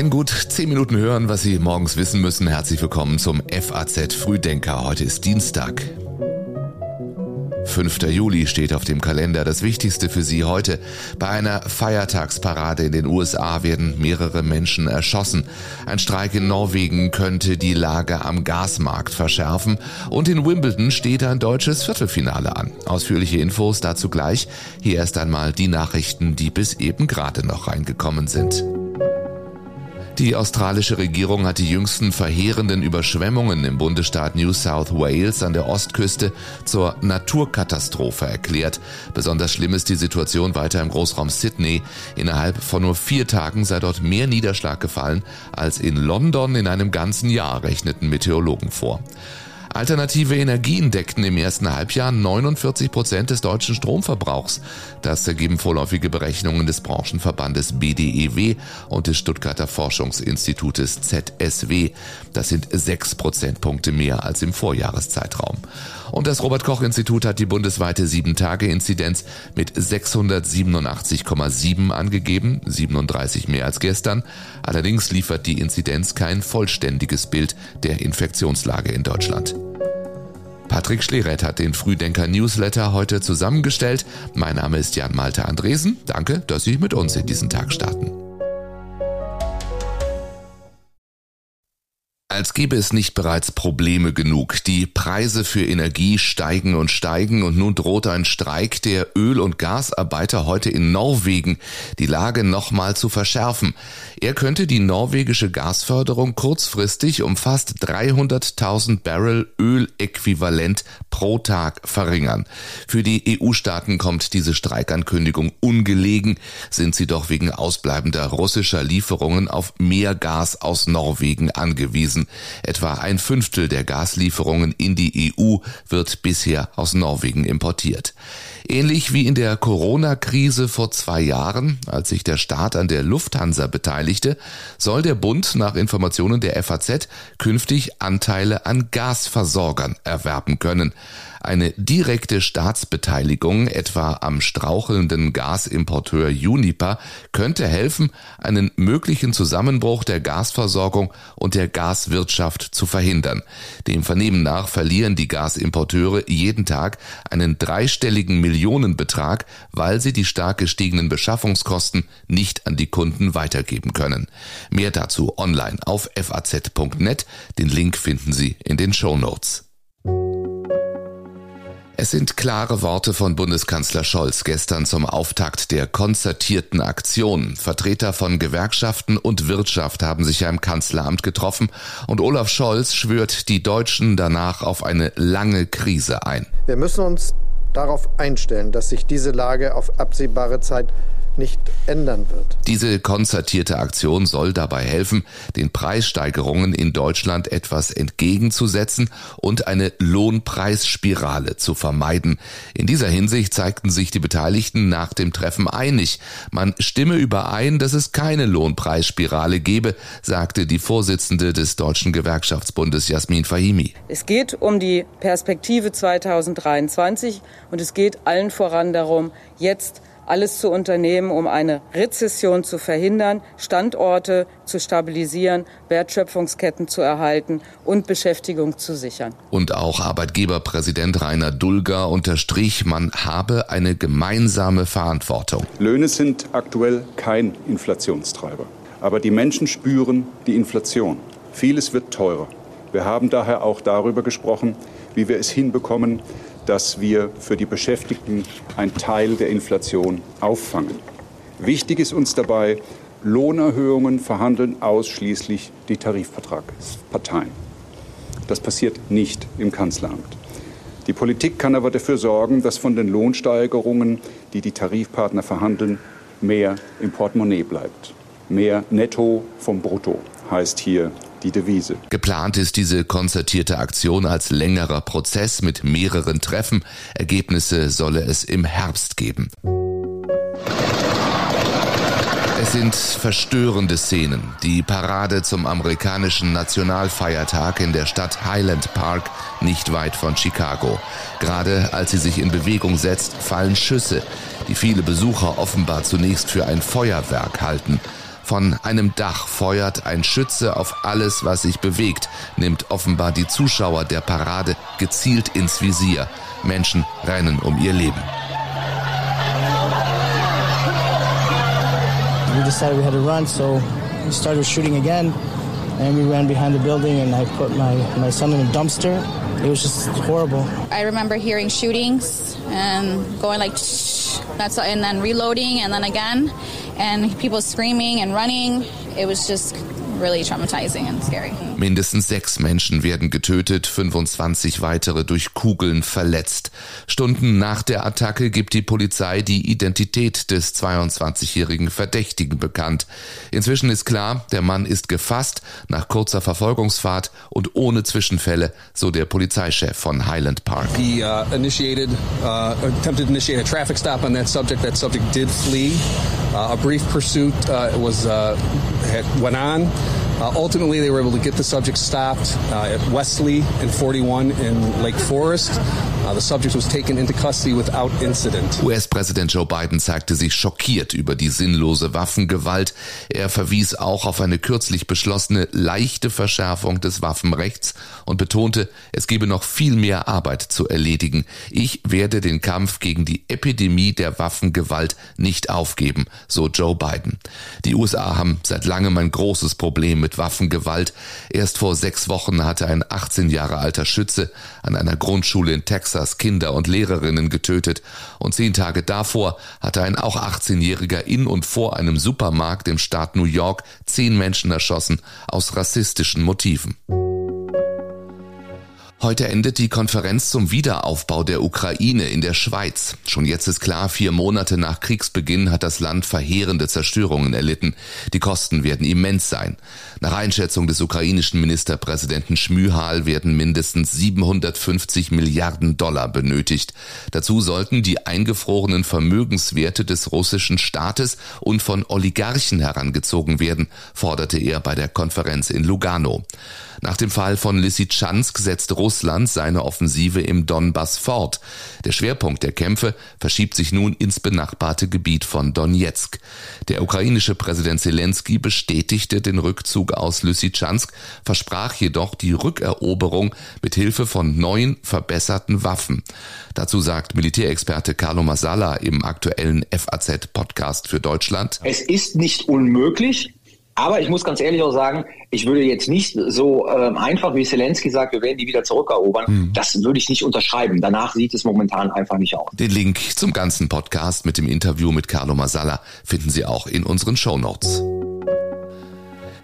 In gut 10 Minuten hören, was Sie morgens wissen müssen. Herzlich willkommen zum FAZ Frühdenker. Heute ist Dienstag. 5. Juli steht auf dem Kalender. Das Wichtigste für Sie heute. Bei einer Feiertagsparade in den USA werden mehrere Menschen erschossen. Ein Streik in Norwegen könnte die Lage am Gasmarkt verschärfen. Und in Wimbledon steht ein deutsches Viertelfinale an. Ausführliche Infos dazu gleich. Hier erst einmal die Nachrichten, die bis eben gerade noch reingekommen sind. Die australische Regierung hat die jüngsten verheerenden Überschwemmungen im Bundesstaat New South Wales an der Ostküste zur Naturkatastrophe erklärt. Besonders schlimm ist die Situation weiter im Großraum Sydney. Innerhalb von nur vier Tagen sei dort mehr Niederschlag gefallen als in London in einem ganzen Jahr, rechneten Meteorologen vor. Alternative Energien deckten im ersten Halbjahr 49 Prozent des deutschen Stromverbrauchs. Das ergeben vorläufige Berechnungen des Branchenverbandes BDEW und des Stuttgarter Forschungsinstitutes ZSW. Das sind sechs Prozentpunkte mehr als im Vorjahreszeitraum. Und das Robert Koch Institut hat die bundesweite 7-Tage-Inzidenz mit 687,7 angegeben, 37 mehr als gestern. Allerdings liefert die Inzidenz kein vollständiges Bild der Infektionslage in Deutschland. Patrick Schleret hat den Frühdenker Newsletter heute zusammengestellt. Mein Name ist Jan Malte Andresen. Danke, dass Sie mit uns in diesen Tag starten. Als gäbe es nicht bereits Probleme genug. Die Preise für Energie steigen und steigen und nun droht ein Streik der Öl- und Gasarbeiter heute in Norwegen, die Lage nochmal zu verschärfen. Er könnte die norwegische Gasförderung kurzfristig um fast 300.000 Barrel Öläquivalent pro Tag verringern. Für die EU-Staaten kommt diese Streikankündigung ungelegen, sind sie doch wegen ausbleibender russischer Lieferungen auf mehr Gas aus Norwegen angewiesen. Etwa ein Fünftel der Gaslieferungen in die EU wird bisher aus Norwegen importiert. Ähnlich wie in der Corona-Krise vor zwei Jahren, als sich der Staat an der Lufthansa beteiligte, soll der Bund nach Informationen der FAZ künftig Anteile an Gasversorgern erwerben können. Eine direkte Staatsbeteiligung, etwa am strauchelnden Gasimporteur Uniper, könnte helfen, einen möglichen Zusammenbruch der Gasversorgung und der Gaswirtschaft zu verhindern. Dem Vernehmen nach verlieren die Gasimporteure jeden Tag einen dreistelligen Millionenbetrag, weil sie die stark gestiegenen Beschaffungskosten nicht an die Kunden weitergeben können. Mehr dazu online auf faz.net. Den Link finden Sie in den Show Notes. Es sind klare Worte von Bundeskanzler Scholz gestern zum Auftakt der konzertierten Aktion. Vertreter von Gewerkschaften und Wirtschaft haben sich ja im Kanzleramt getroffen und Olaf Scholz schwört die Deutschen danach auf eine lange Krise ein. Wir müssen uns darauf einstellen, dass sich diese Lage auf absehbare Zeit nicht ändern wird. Diese konzertierte Aktion soll dabei helfen, den Preissteigerungen in Deutschland etwas entgegenzusetzen und eine Lohnpreisspirale zu vermeiden. In dieser Hinsicht zeigten sich die Beteiligten nach dem Treffen einig. Man stimme überein, dass es keine Lohnpreisspirale gebe, sagte die Vorsitzende des Deutschen Gewerkschaftsbundes Jasmin Fahimi. Es geht um die Perspektive 2023 und es geht allen voran darum, jetzt alles zu unternehmen, um eine Rezession zu verhindern, Standorte zu stabilisieren, Wertschöpfungsketten zu erhalten und Beschäftigung zu sichern. Und auch Arbeitgeberpräsident Rainer Dulger unterstrich, man habe eine gemeinsame Verantwortung. Löhne sind aktuell kein Inflationstreiber. Aber die Menschen spüren die Inflation. Vieles wird teurer. Wir haben daher auch darüber gesprochen, wie wir es hinbekommen, dass wir für die Beschäftigten einen Teil der Inflation auffangen. Wichtig ist uns dabei, Lohnerhöhungen verhandeln ausschließlich die Tarifvertragsparteien. Das passiert nicht im Kanzleramt. Die Politik kann aber dafür sorgen, dass von den Lohnsteigerungen, die die Tarifpartner verhandeln, mehr im Portemonnaie bleibt. Mehr Netto vom Brutto heißt hier die Devise. Geplant ist diese konzertierte Aktion als längerer Prozess mit mehreren Treffen. Ergebnisse solle es im Herbst geben. Es sind verstörende Szenen. Die Parade zum amerikanischen Nationalfeiertag in der Stadt Highland Park, nicht weit von Chicago. Gerade als sie sich in Bewegung setzt, fallen Schüsse, die viele Besucher offenbar zunächst für ein Feuerwerk halten. Von einem Dach feuert ein Schütze auf alles, was sich bewegt, nimmt offenbar die Zuschauer der Parade gezielt ins Visier. Menschen rennen um ihr Leben. We decided we had to run, so we started shooting again. And we ran behind the building, and I put my, my son in a dumpster. It was just horrible. I remember hearing shootings and going like, that's and then reloading, and then again, and people screaming and running. It was just really traumatizing and scary. Mindestens sechs Menschen werden getötet, 25 weitere durch Kugeln verletzt. Stunden nach der Attacke gibt die Polizei die Identität des 22-jährigen Verdächtigen bekannt. Inzwischen ist klar, der Mann ist gefasst nach kurzer Verfolgungsfahrt und ohne Zwischenfälle, so der Polizeichef von Highland Park. He uh, initiated, uh, attempted to initiate a traffic stop on that subject. That subject did flee. Uh, a brief pursuit uh, was uh, had, went on. Uh, ultimately, they were able to get the subject stopped uh, at Wesley and 41 in Lake Forest. Uh, the subject was taken into custody without incident. US-Präsident Joe Biden zeigte sich schockiert über die sinnlose Waffengewalt. Er verwies auch auf eine kürzlich beschlossene leichte Verschärfung des Waffenrechts und betonte, es gebe noch viel mehr Arbeit zu erledigen. Ich werde den Kampf gegen die Epidemie der Waffengewalt nicht aufgeben, so Joe Biden. Die USA haben seit langem ein großes Problem mit mit Waffengewalt. Erst vor sechs Wochen hatte ein 18 Jahre alter Schütze an einer Grundschule in Texas Kinder und Lehrerinnen getötet und zehn Tage davor hatte ein auch 18-Jähriger in und vor einem Supermarkt im Staat New York zehn Menschen erschossen aus rassistischen Motiven. Heute endet die Konferenz zum Wiederaufbau der Ukraine in der Schweiz. Schon jetzt ist klar, vier Monate nach Kriegsbeginn hat das Land verheerende Zerstörungen erlitten. Die Kosten werden immens sein. Nach Einschätzung des ukrainischen Ministerpräsidenten Schmühal werden mindestens 750 Milliarden Dollar benötigt. Dazu sollten die eingefrorenen Vermögenswerte des russischen Staates und von Oligarchen herangezogen werden, forderte er bei der Konferenz in Lugano. Nach dem Fall von Lysychansk setzt Russland seine Offensive im Donbass fort. Der Schwerpunkt der Kämpfe verschiebt sich nun ins benachbarte Gebiet von Donetsk. Der ukrainische Präsident Zelensky bestätigte den Rückzug aus Lysychansk, versprach jedoch die Rückeroberung mit Hilfe von neuen verbesserten Waffen. Dazu sagt Militärexperte Carlo Masala im aktuellen FAZ-Podcast für Deutschland. Es ist nicht unmöglich, aber ich muss ganz ehrlich auch sagen, ich würde jetzt nicht so ähm, einfach wie Zelensky sagt, wir werden die wieder zurückerobern. Hm. Das würde ich nicht unterschreiben. Danach sieht es momentan einfach nicht aus. Den Link zum ganzen Podcast mit dem Interview mit Carlo Masala finden Sie auch in unseren Show Notes.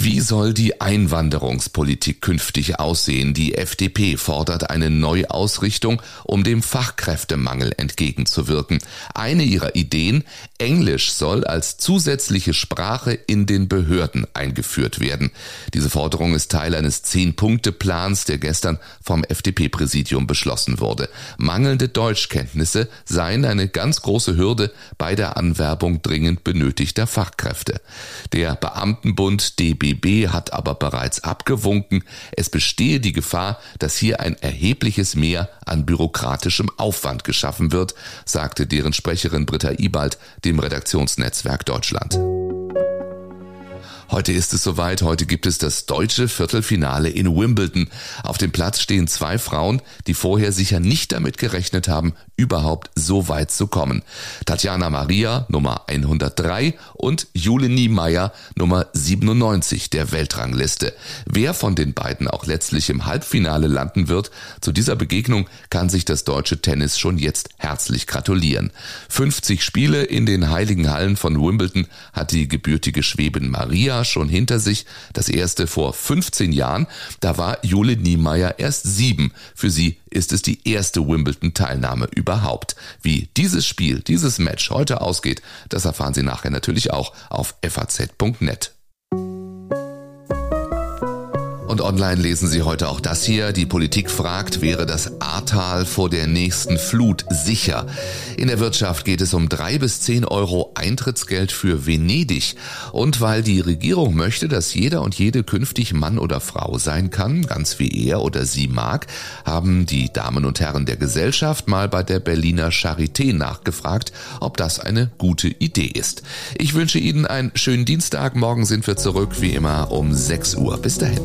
Wie soll die Einwanderungspolitik künftig aussehen? Die FDP fordert eine Neuausrichtung, um dem Fachkräftemangel entgegenzuwirken. Eine ihrer Ideen, Englisch soll als zusätzliche Sprache in den Behörden eingeführt werden. Diese Forderung ist Teil eines Zehn-Punkte-Plans, der gestern vom FDP-Präsidium beschlossen wurde. Mangelnde Deutschkenntnisse seien eine ganz große Hürde bei der Anwerbung dringend benötigter Fachkräfte. Der Beamtenbund DB BB hat aber bereits abgewunken, es bestehe die Gefahr, dass hier ein erhebliches Mehr an bürokratischem Aufwand geschaffen wird, sagte deren Sprecherin Britta Ibald dem Redaktionsnetzwerk Deutschland. Heute ist es soweit, heute gibt es das deutsche Viertelfinale in Wimbledon. Auf dem Platz stehen zwei Frauen, die vorher sicher nicht damit gerechnet haben, überhaupt so weit zu kommen. Tatjana Maria, Nummer 103 und Jule Niemeyer, Nummer 97 der Weltrangliste. Wer von den beiden auch letztlich im Halbfinale landen wird, zu dieser Begegnung kann sich das deutsche Tennis schon jetzt herzlich gratulieren. 50 Spiele in den heiligen Hallen von Wimbledon hat die gebürtige Schweben Maria Jahr schon hinter sich, das erste vor 15 Jahren. Da war Jule Niemeyer erst sieben. Für sie ist es die erste Wimbledon-Teilnahme überhaupt. Wie dieses Spiel, dieses Match heute ausgeht, das erfahren Sie nachher natürlich auch auf faz.net. und online lesen Sie heute auch das hier. Die Politik fragt, wäre das Ahrtal vor der nächsten Flut sicher? In der Wirtschaft geht es um drei bis zehn Euro Eintrittsgeld für Venedig. Und weil die Regierung möchte, dass jeder und jede künftig Mann oder Frau sein kann, ganz wie er oder sie mag, haben die Damen und Herren der Gesellschaft mal bei der Berliner Charité nachgefragt, ob das eine gute Idee ist. Ich wünsche Ihnen einen schönen Dienstag. Morgen sind wir zurück, wie immer, um 6 Uhr. Bis dahin.